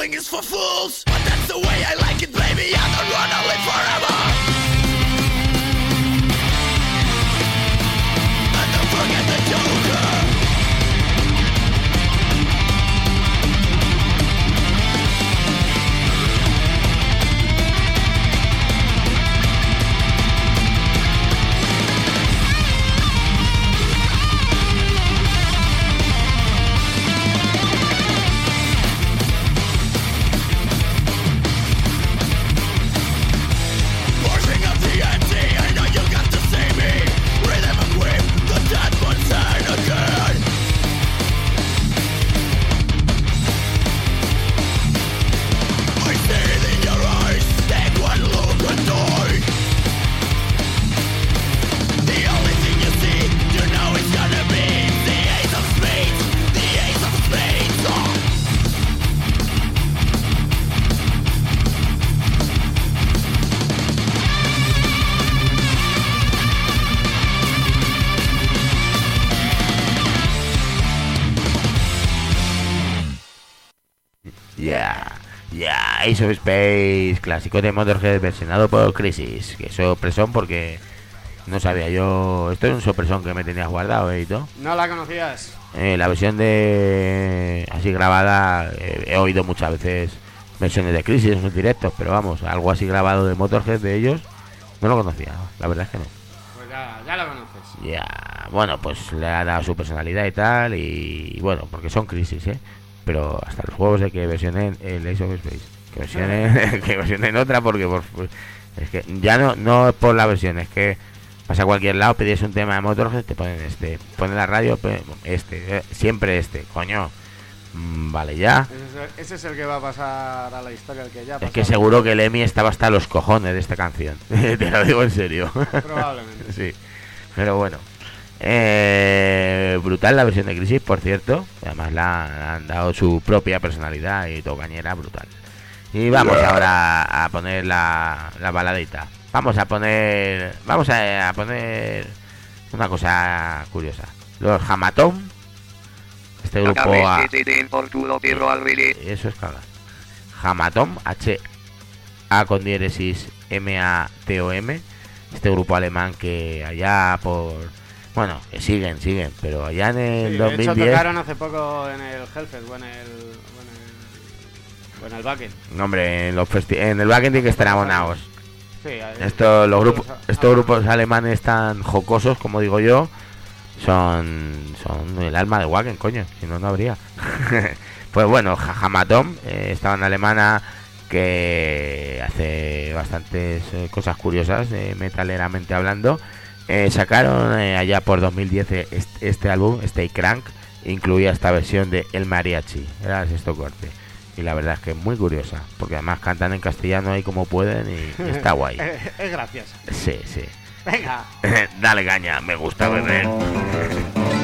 Gambling is for fools, but that's the way I like it, baby. I don't wanna live forever. Ace of Space, clásico de Motorhead versionado por Crisis. Que sorpresón porque no sabía yo. Esto es un sorpresón que me tenías guardado, ¿eh? ¿No la conocías? Eh, la versión de así grabada eh, he oído muchas veces versiones de Crisis en sus directos, pero vamos, algo así grabado de Motorhead de ellos no lo conocía, la verdad es que no. Pues ya, ya lo conoces. Ya, bueno, pues le ha dado su personalidad y tal, y, bueno, porque son Crisis, ¿eh? Pero hasta los juegos de que versionen el Ace of Space, que versionen, que versionen otra, porque por, es que ya no, no es por la versión, es que Pasa a cualquier lado, pedís un tema de Motorhead, te ponen este. Ponen la radio, este. Eh, siempre este, coño. Mm, vale, ya. Ese es, el, que va a pasar a la historia, el que ya Es que seguro que el Emi estaba hasta los cojones de esta canción. te lo digo en serio. Probablemente. sí. Pero bueno. Eh, brutal la versión de Crisis, por cierto. Además la, han dado su propia personalidad y tocañera brutal. Y vamos ahora a poner la, la baladita. Vamos a poner. Vamos a, poner una cosa curiosa. Los Hamatom. Este grupo. A, eso es claro. Hamatom, H. A con diéresis M A T O M. Este grupo alemán que allá por. Bueno, que siguen, siguen, pero allá en el 2010. De tocaron hace poco en el Hellfest o en el. O en el, Backend. No, hombre, en, los en el Backend tiene que estar abonados. Esto, los grupos, estos grupos alemanes tan jocosos, como digo yo, son, son el alma de Wagen, coño, si no, no habría. pues bueno, Hamatom eh, estaba en alemana que hace bastantes eh, cosas curiosas, eh, metaleramente hablando. Sacaron allá por 2010 este, este, álbum, Stay Crank, incluía esta versión de El Mariachi, era el sexto corte y la verdad es que es muy curiosa, porque además cantan en castellano ahí como pueden y, está guay. es gracioso. Sí, sí. Venga. Dale caña, me gusta beber.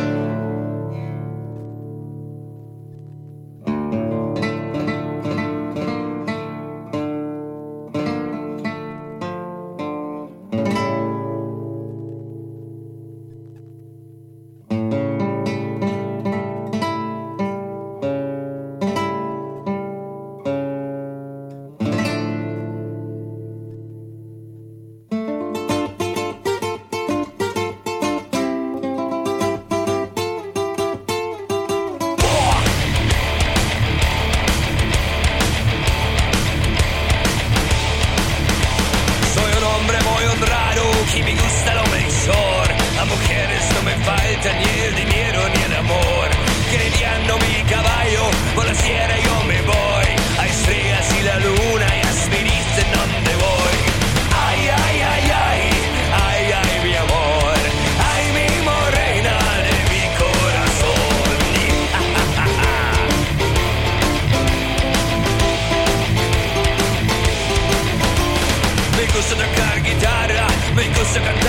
second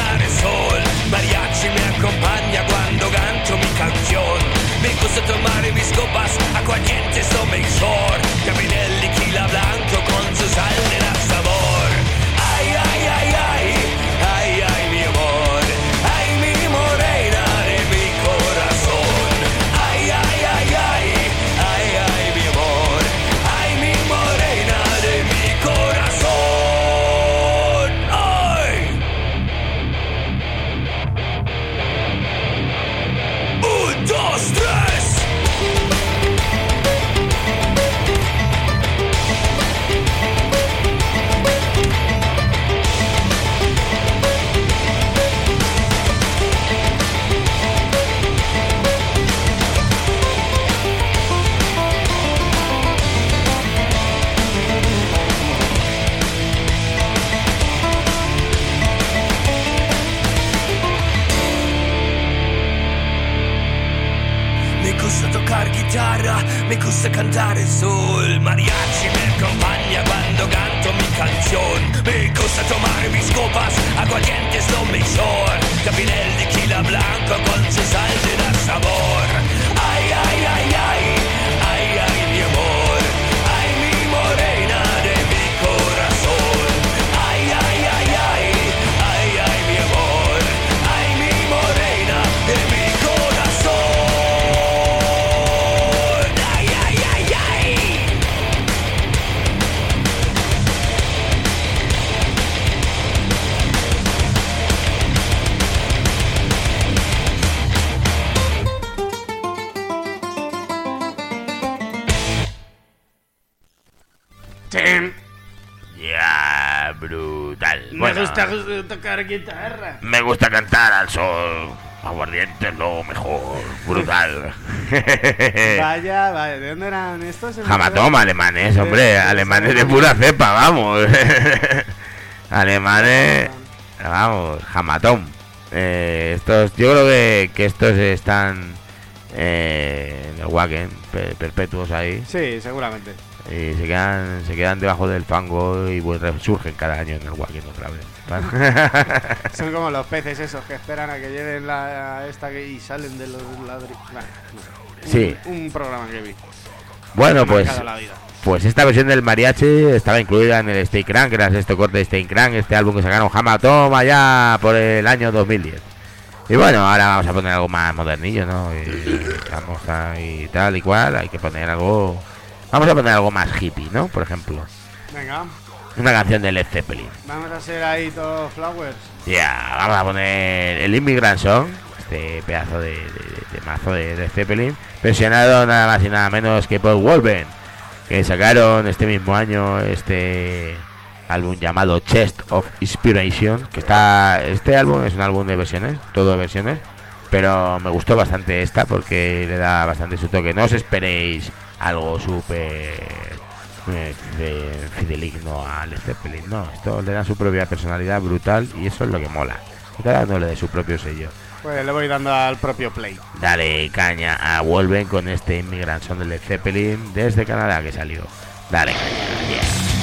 mariachi me acompaña cuando canto mi canción. Me gusta tomar mis copas, aguardientes no mejor. También el tequila blanco con su sal de da sabor. Tocar guitarra. Me gusta cantar al sol. Aguardiente es lo mejor. Brutal. vaya, vaya. ¿De dónde eran estos? Jamatoma, alemanes, hombre. Alemanes de pura cepa, vamos. alemanes. Vamos, jamatón. Eh, estos, yo creo que, que estos están eh, en el Wagen, perpetuos ahí. Sí, seguramente. Y se quedan, se quedan debajo del fango y pues, resurgen cada año en el Wagen otra vez. Son como los peces esos que esperan a que lleguen la esta y salen de los ladrillos. sí. Un, programa que vi. Bueno, pues pues esta versión del mariachi estaba incluida en el Stay Crank, que era este corte de Stay Crank, este álbum que sacaron Hama Toma ya por el año 2010. Y bueno, ahora vamos a poner algo más modernillo, ¿no? Y, vamos y tal y cual, hay que poner algo... Vamos a poner algo más hippie, ¿no? Por ejemplo. Venga. Una canción de Led Zeppelin. Vamos a hacer ahí todos flowers. Ya, vamos a poner el Immigrant Song, este pedazo de, mazo de Led Zeppelin, versionado nada más y nada menos que por Wolven, que sacaron este mismo año este álbum llamado Chest of Inspiration, que está este álbum es un álbum de versiones, todo de versiones, pero me gustó bastante esta porque le da bastante su toque. No os esperéis algo súper eh, fideligno a Led Zeppelin, no, esto le da su propia personalidad brutal y eso es lo que mola. Está dándole de su propio sello. Pues le voy dando al propio play. Dale caña a Wolven con este Immigrant Son de Led Zeppelin desde Canadá que salió. Dale caña,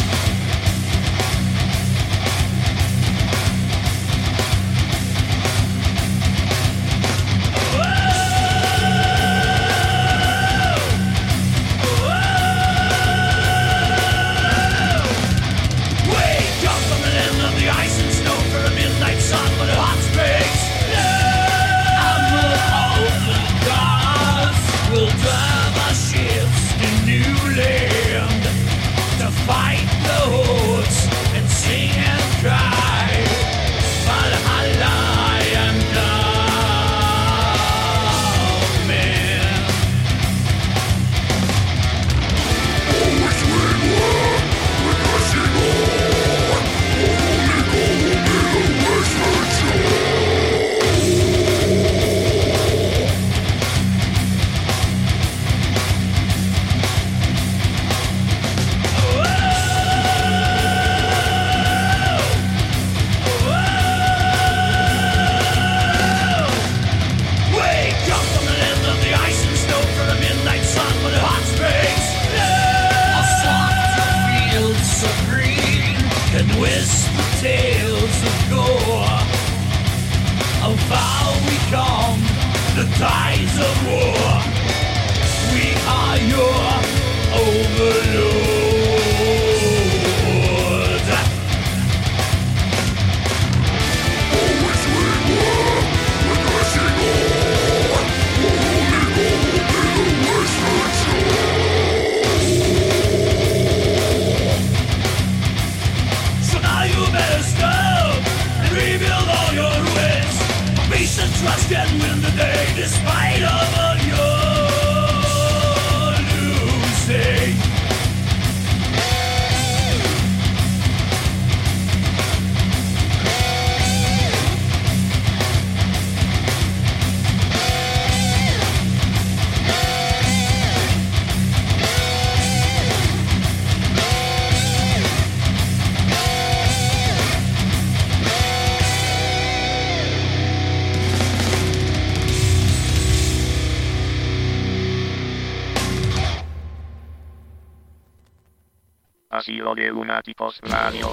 lunáticos radio.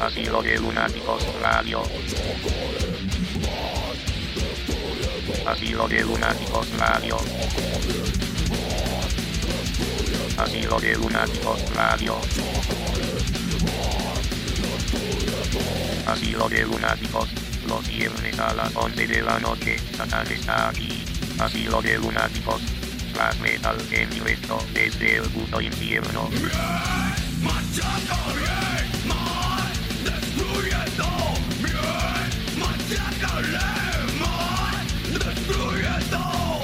Asilo de lunáticos radio. Asilo de lunáticos radio. Asilo de lunáticos radio. Asilo de lunáticos. Los viernes a las 11 de la noche, Satán está aquí. Asilo de lunáticos black metal en directo desde el puto infierno.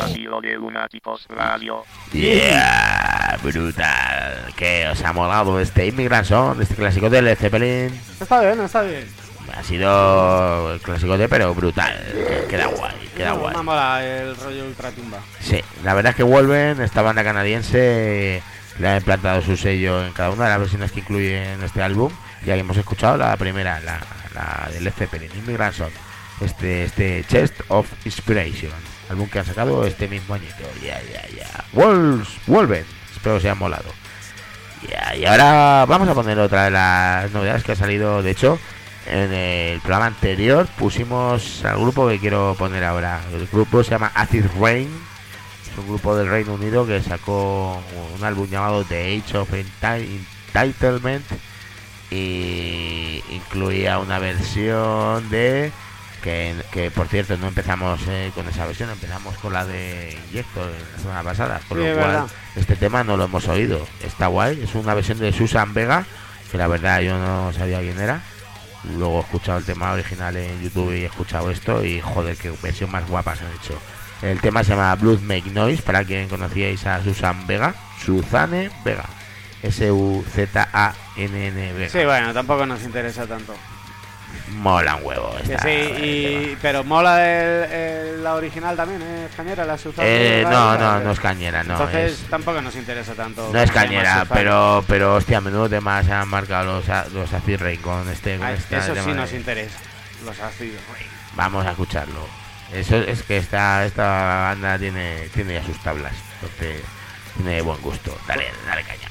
Asilo de Lunáticos Radio. Yeah. brutal, brutal. ¿Qué os ha molado este Immigrant Song, este clásico del Zeppelin? Está bien, está bien. Ha sido el clásico de, pero brutal. Queda guay, queda No, guay. Mola el rollo ultratumba. Sí, la verdad es que vuelven, esta banda canadiense le ha implantado su sello en cada una de las versiones que incluyen este álbum. Ya hemos escuchado la primera, la, la del Zeppelin, Immigrant Song, este, este Chest of Inspiration, álbum que han sacado este mismo añito. Ya, ya, ya. Wolves, vuelven, espero que os haya molado. Ya, y ahora vamos a poner otra de las novedades que ha salido, de hecho, en el programa anterior pusimos al grupo que quiero poner ahora. El grupo se llama Acid Rain. Es un grupo del Reino Unido que sacó un álbum llamado The Age of Enti- Entitlement y incluía una versión de que, que, por cierto no empezamos eh, con esa versión, empezamos con la de Inyector la semana pasada, con Sí, lo es cual verdad. este tema no lo hemos oído. Está guay, es una versión de Susan Vega, que la verdad yo no sabía quién era. Luego he escuchado el tema original en YouTube y he escuchado esto y joder, qué versión más guapa se han hecho. El tema se llama Blood Make Noise, para quien conocíais a Susan Vega, Suzanne Vega, S-U-Z-A-N-N Vega. Sí, bueno, tampoco nos interesa tanto. Mola un huevo. Que esta- sí, y, tema. pero mola el, el- la original también, ¿eh? Cañera, la. Eh, no, no, no es cañera, no. Entonces es, tampoco nos interesa tanto. no es cañera, pero, pero hostia, a menudo temas se han marcado los, los Acid Rain con este. Con Ay, este eso tema sí de- nos interesa. Los ácidos. Vamos a escucharlo. Eso es que esta, esta banda tiene, tiene ya sus tablas. Entonces, tiene buen gusto. Dale, dale caña.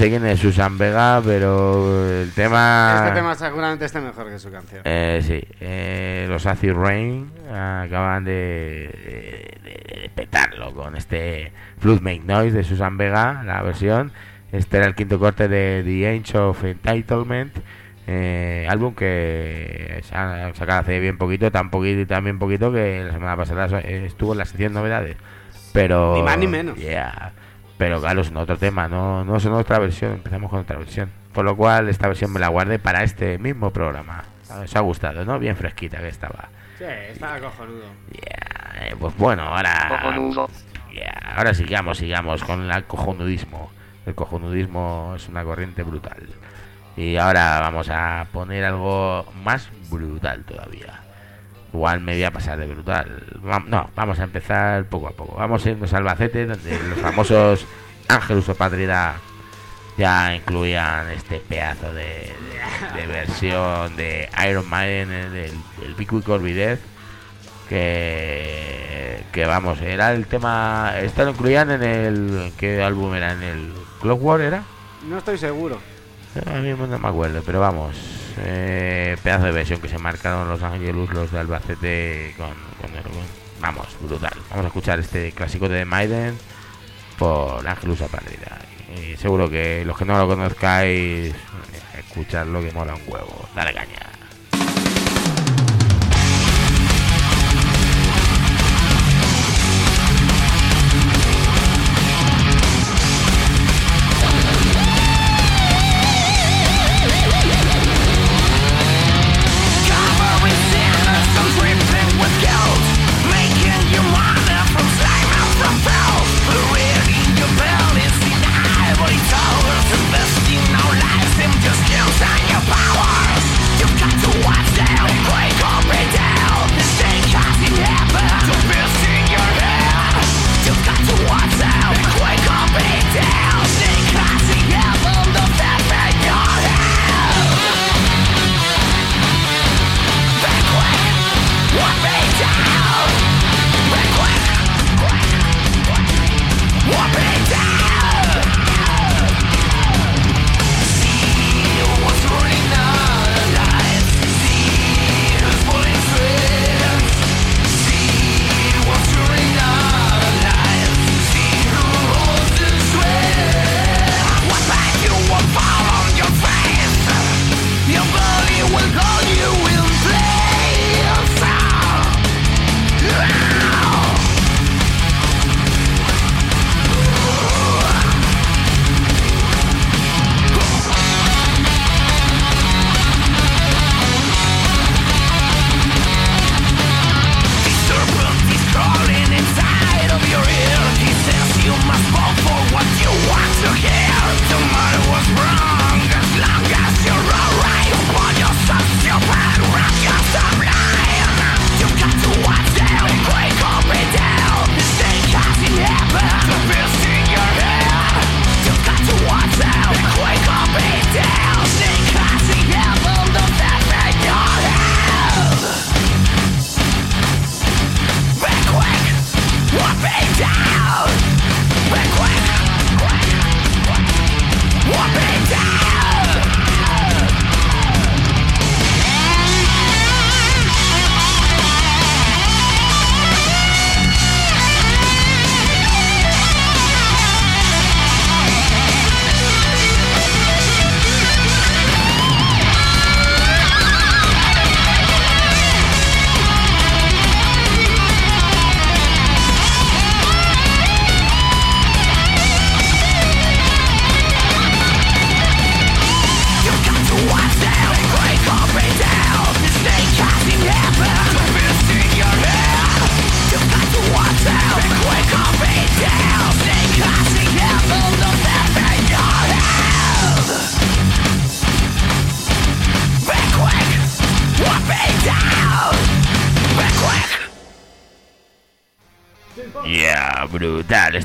Sé quién es Susan Vega, pero el tema. Este tema seguramente esté mejor que su canción. Eh, sí, eh, los Acid Rain acaban de, de- de petarlo con este Flood Make Noise de Susan Vega, la versión. Este era el quinto corte de The Age of Entitlement, eh, álbum que se ha sacado hace bien poquito, tan poquito y también poquito que la semana pasada estuvo en la sección novedades. Pero. Ni más ni menos. Yeah. Pero claro, es otro tema, no, no es otra versión, empezamos con otra versión. Por lo cual, esta versión me la guardé para este mismo programa. Os ha gustado, ¿no? Bien fresquita que estaba. Sí, estaba cojonudo. Ya, eh, pues bueno, ahora. Cojonudo. ahora sigamos, sigamos con el cojonudismo. El cojonudismo es una corriente brutal. Y ahora vamos a poner algo más brutal todavía. Igual me voy a pasar de brutal. Va- No, vamos a empezar poco a poco. Vamos a irnos a Albacete, donde los famosos Ángelus o Patria ya incluían este pedazo de, de- de versión de Iron Maiden, eh, del, del Big Week Orbidez, Que, que vamos, era el tema. Esto lo incluían en el. ¿Qué álbum era? ¿En el Clockwork era? No estoy seguro. A mí no me acuerdo, pero vamos. Eh, pedazo de versión que se marcaron los Angelus, los de Albacete con, con con- Vamos, brutal. Vamos a escuchar este clásico de Maiden por Angelus Apardida. Y seguro que los que no lo conozcáis, eh, escuchadlo que mola un huevo. Dale caña.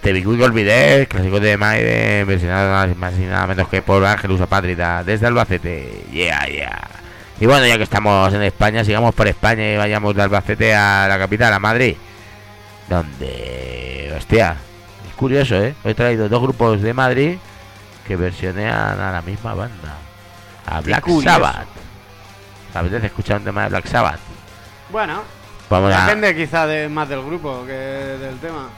Este Big Week olvidé, clásico de Maiden, versionado más y nada menos que por Ángelus Apátrida, desde Albacete. Yeah, yeah. Y bueno, ya que estamos en España, sigamos por España y vayamos de Albacete a la capital, a Madrid. Donde, hostia, es curioso, ¿eh? Hoy he traído dos grupos de Madrid que versionean a la misma banda. A Black. Sabbath. ¿Te apetece escuchar un tema de Black Sabbath? Bueno, Vamos a... depende quizá de más del grupo que del tema.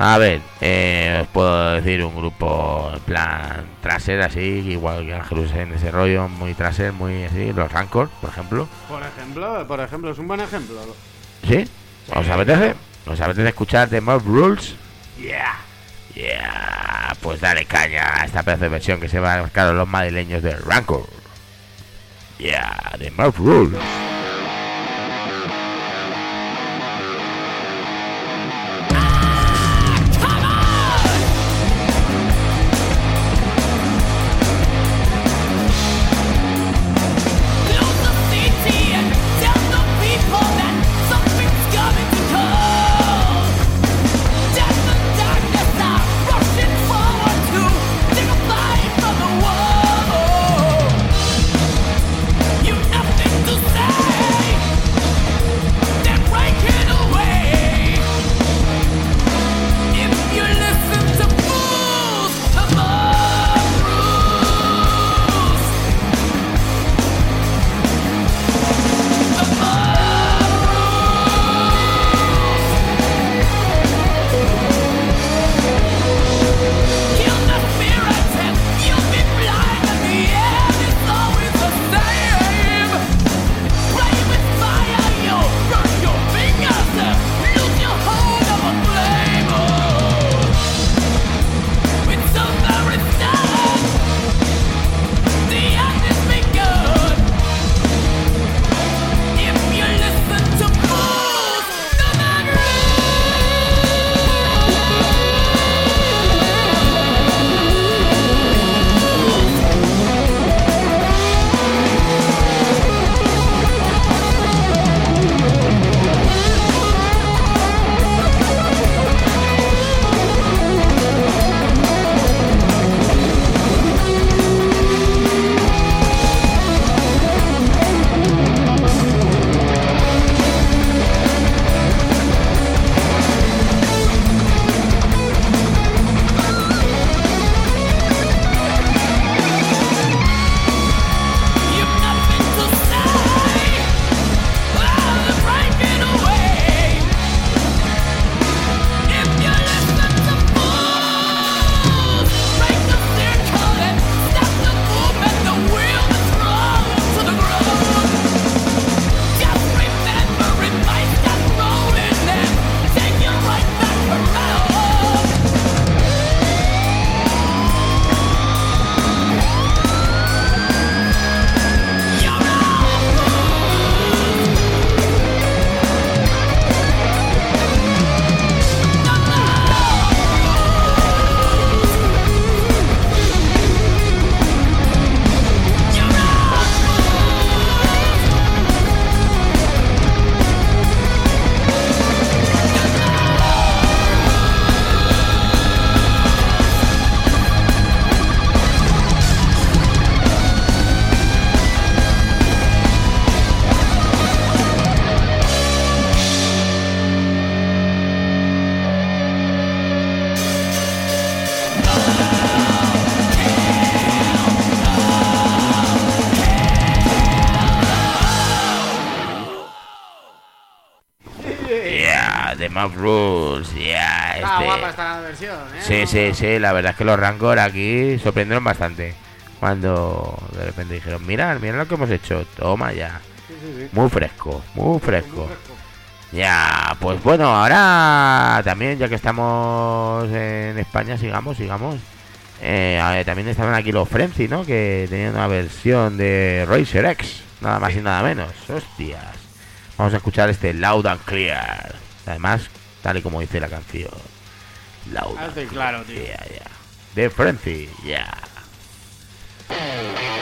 A ver, eh, os puedo decir un grupo en plan traser así, igual que Angelus en ese rollo, muy traser, muy así, los Rancor, por ejemplo. Por ejemplo, por ejemplo, es un buen ejemplo. ¿Sí? ¿Os apetece? ¿Os apetece escuchar The Mob Rules? Yeah. Yeah. Pues dale caña a esta pedazo de versión que se va a marcar los madrileños de Rancor. Yeah, The Mob Rules. Game of Rules, ya. Está este- guapa esta versión, ¿eh? Sí, sí, sí, la verdad es que los Rancor aquí sorprendieron bastante. Cuando de repente dijeron, mira, mira lo que hemos hecho, toma ya. Sí, sí, sí. Muy fresco, muy fresco. Muy fresco. Ya, pues bueno, ahora también, ya que estamos en España, sigamos, sigamos. Eh, a ver, también estaban aquí los Frenzy, ¿no? Que tenían una versión de Racer X, nada más y nada menos. Hostias. Vamos a escuchar este Loud and Clear. Además, tal y como dice la canción. Loud claro, tío. Yeah, yeah. De Frenzy, ya. Taking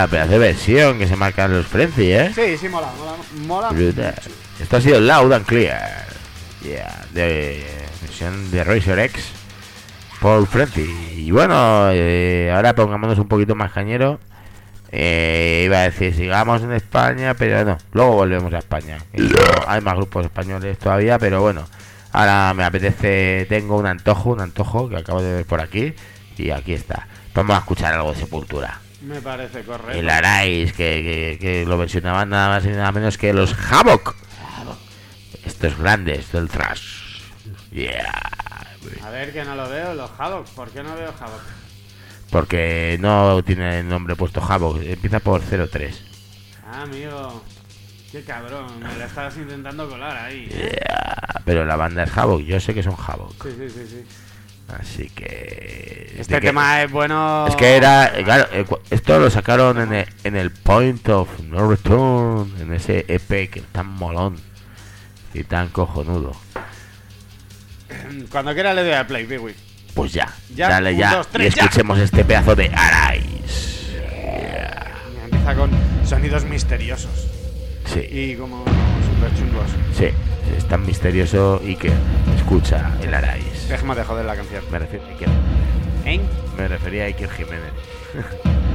Yeah, pedazo de versión que se marcan los Frenzy, ¿eh? Sí, sí, mola, mola, mola. Brutal. Esto ha sido Loud and Clear. Yeah, de versión de Racer X por Frenzy. Y bueno, eh, ahora pongámonos un poquito más cañero. Eh, iba a decir, sigamos en España, pero no, luego volvemos a España. Hay más grupos españoles todavía, pero bueno, ahora me apetece, tengo un antojo, un antojo que acabo de ver por aquí, y aquí está. Vamos a escuchar algo de Sepultura. Me parece correcto. El Arais, que, que, que lo versionaban nada más y nada menos que los Havoc. Estos grandes del thrash. Yeah. A ver que no lo veo, los Haddock. ¿Por qué no veo Haddock? Porque no tiene el nombre puesto Havoc, empieza por 03. Ah, amigo. Qué cabrón, me la estabas intentando colar ahí. Yeah, pero la banda es Havoc, yo sé que son Havoc. Sí, sí, sí, sí. Así que. Este que- tema es bueno. Es que era. eh, Claro, eh, esto lo sacaron en el, en el Point of No Return, en ese EP que es tan molón y tan cojonudo. Cuando quiera le doy a play, Piwi. Pues ya, Ya, dale un, ya dos, y ya. escuchemos este pedazo de Arais. Empieza con sonidos misteriosos Sí, y como super chungos. sí, es tan misterioso y que escucha el Arais. Dejemos de joder la canción. Me, refiero, a Iker- ¿Eh? me refería a Iker Jiménez.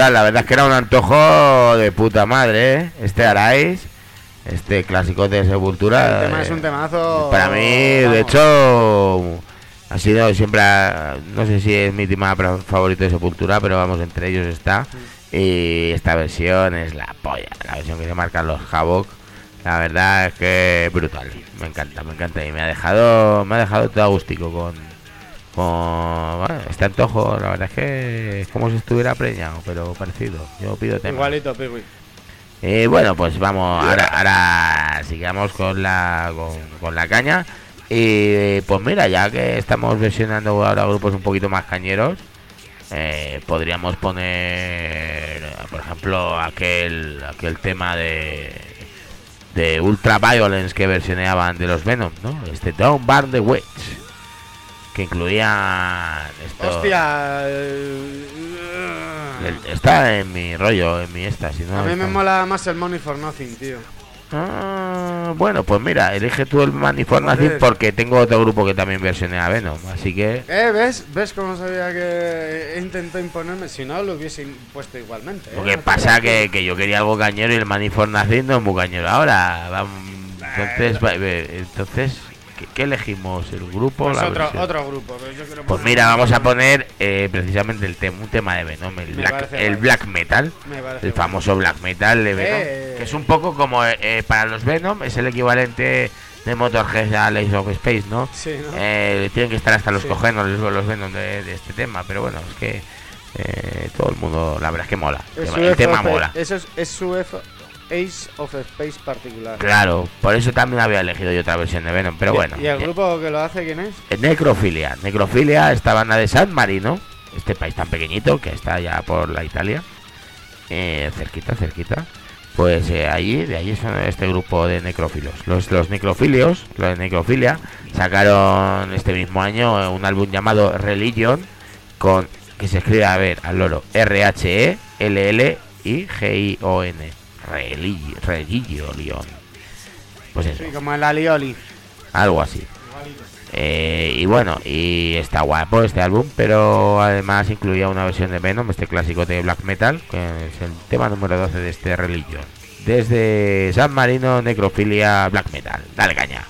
brutal, la verdad es que era un antojo de puta madre, ¿eh? Este Arais, este clásico de Sepultura. El tema eh, es un temazo. Para mí, de hecho, ha sido siempre, no sé si es mi tema favorito de Sepultura, pero vamos, entre ellos está. Y esta versión es la polla, la versión que se marcan los Havoc. La verdad es que brutal, me encanta, me encanta y me ha dejado, me ha dejado todo agústico con, con bueno, este antojo. La verdad es que es como si estuviera preñado, pero parecido. Yo pido tema. Igualito, Piwi. Eh, bueno, pues vamos, ahora, ahora sigamos con la, con, con la caña. Y pues mira, ya que estamos versionando ahora grupos un poquito más cañeros, eh, podríamos poner, por ejemplo, aquel, aquel tema de, de Ultra Violence que versioneaban de los Venom, ¿no? Este Don't Burn the Witch, que incluía esto. Hostia. el- Está en mi rollo, en mi esta, si no A mí me mola más el Money for Nothing, tío. Ah, bueno, pues mira, elige tú el Manifold Joder. Nothing porque tengo otro grupo que también versione a Venom, así que... ¿Eh? ¿Ves? ¿Ves cómo sabía que intentó imponerme? Si no, lo hubiese impuesto igualmente. ¿eh? Lo que No pasa que, que yo quería algo cañero y el Manifold Nothing no es muy cañero ahora. Entonces, eh, entonces ¿qué, qué elegimos? ¿El grupo Pues la otro, otro grupo. pero yo quiero Pues mira, vamos a poner eh, precisamente el tema, un tema de Venom, el, black, el metal, el famoso black metal de Venom, Eh. que es un poco como eh, eh, para los Venom, es el equivalente de Motorhead a Ace of Space, ¿no? Sí, ¿no? Eh, tienen que estar hasta los Sí. cogenos los, los Venom de, de este tema, pero bueno, es que eh, todo el mundo, la verdad es que mola, el el tema mola. Eso es, es su F- Ace of Space particular. Claro, por eso también había elegido yo otra versión de Venom, pero ¿Y- bueno. ¿Y el eh, grupo que lo hace quién es? eh, Necrofilia. Necrofilia, esta banda de San Marino, este país tan pequeñito que está ya por la Italia, eh, cerquita, cerquita. Pues eh, allí, de allí son este grupo de necrófilos. Los, los necrofilios, los de necrofilia, sacaron este mismo año eh, un álbum llamado Religion, con que se escribe, a ver, al loro, E R-H-E-L-L-I-G-I-O-N. Religi- Religion. Pues eso, Sí, como el Alioli. algo así. Eh, y bueno, y está guapo este álbum, pero además incluía una versión de Venom, este clásico de black metal, que es el tema número 12 de este Religion. Desde San Marino, Necrofilia, Black Metal. Dale caña.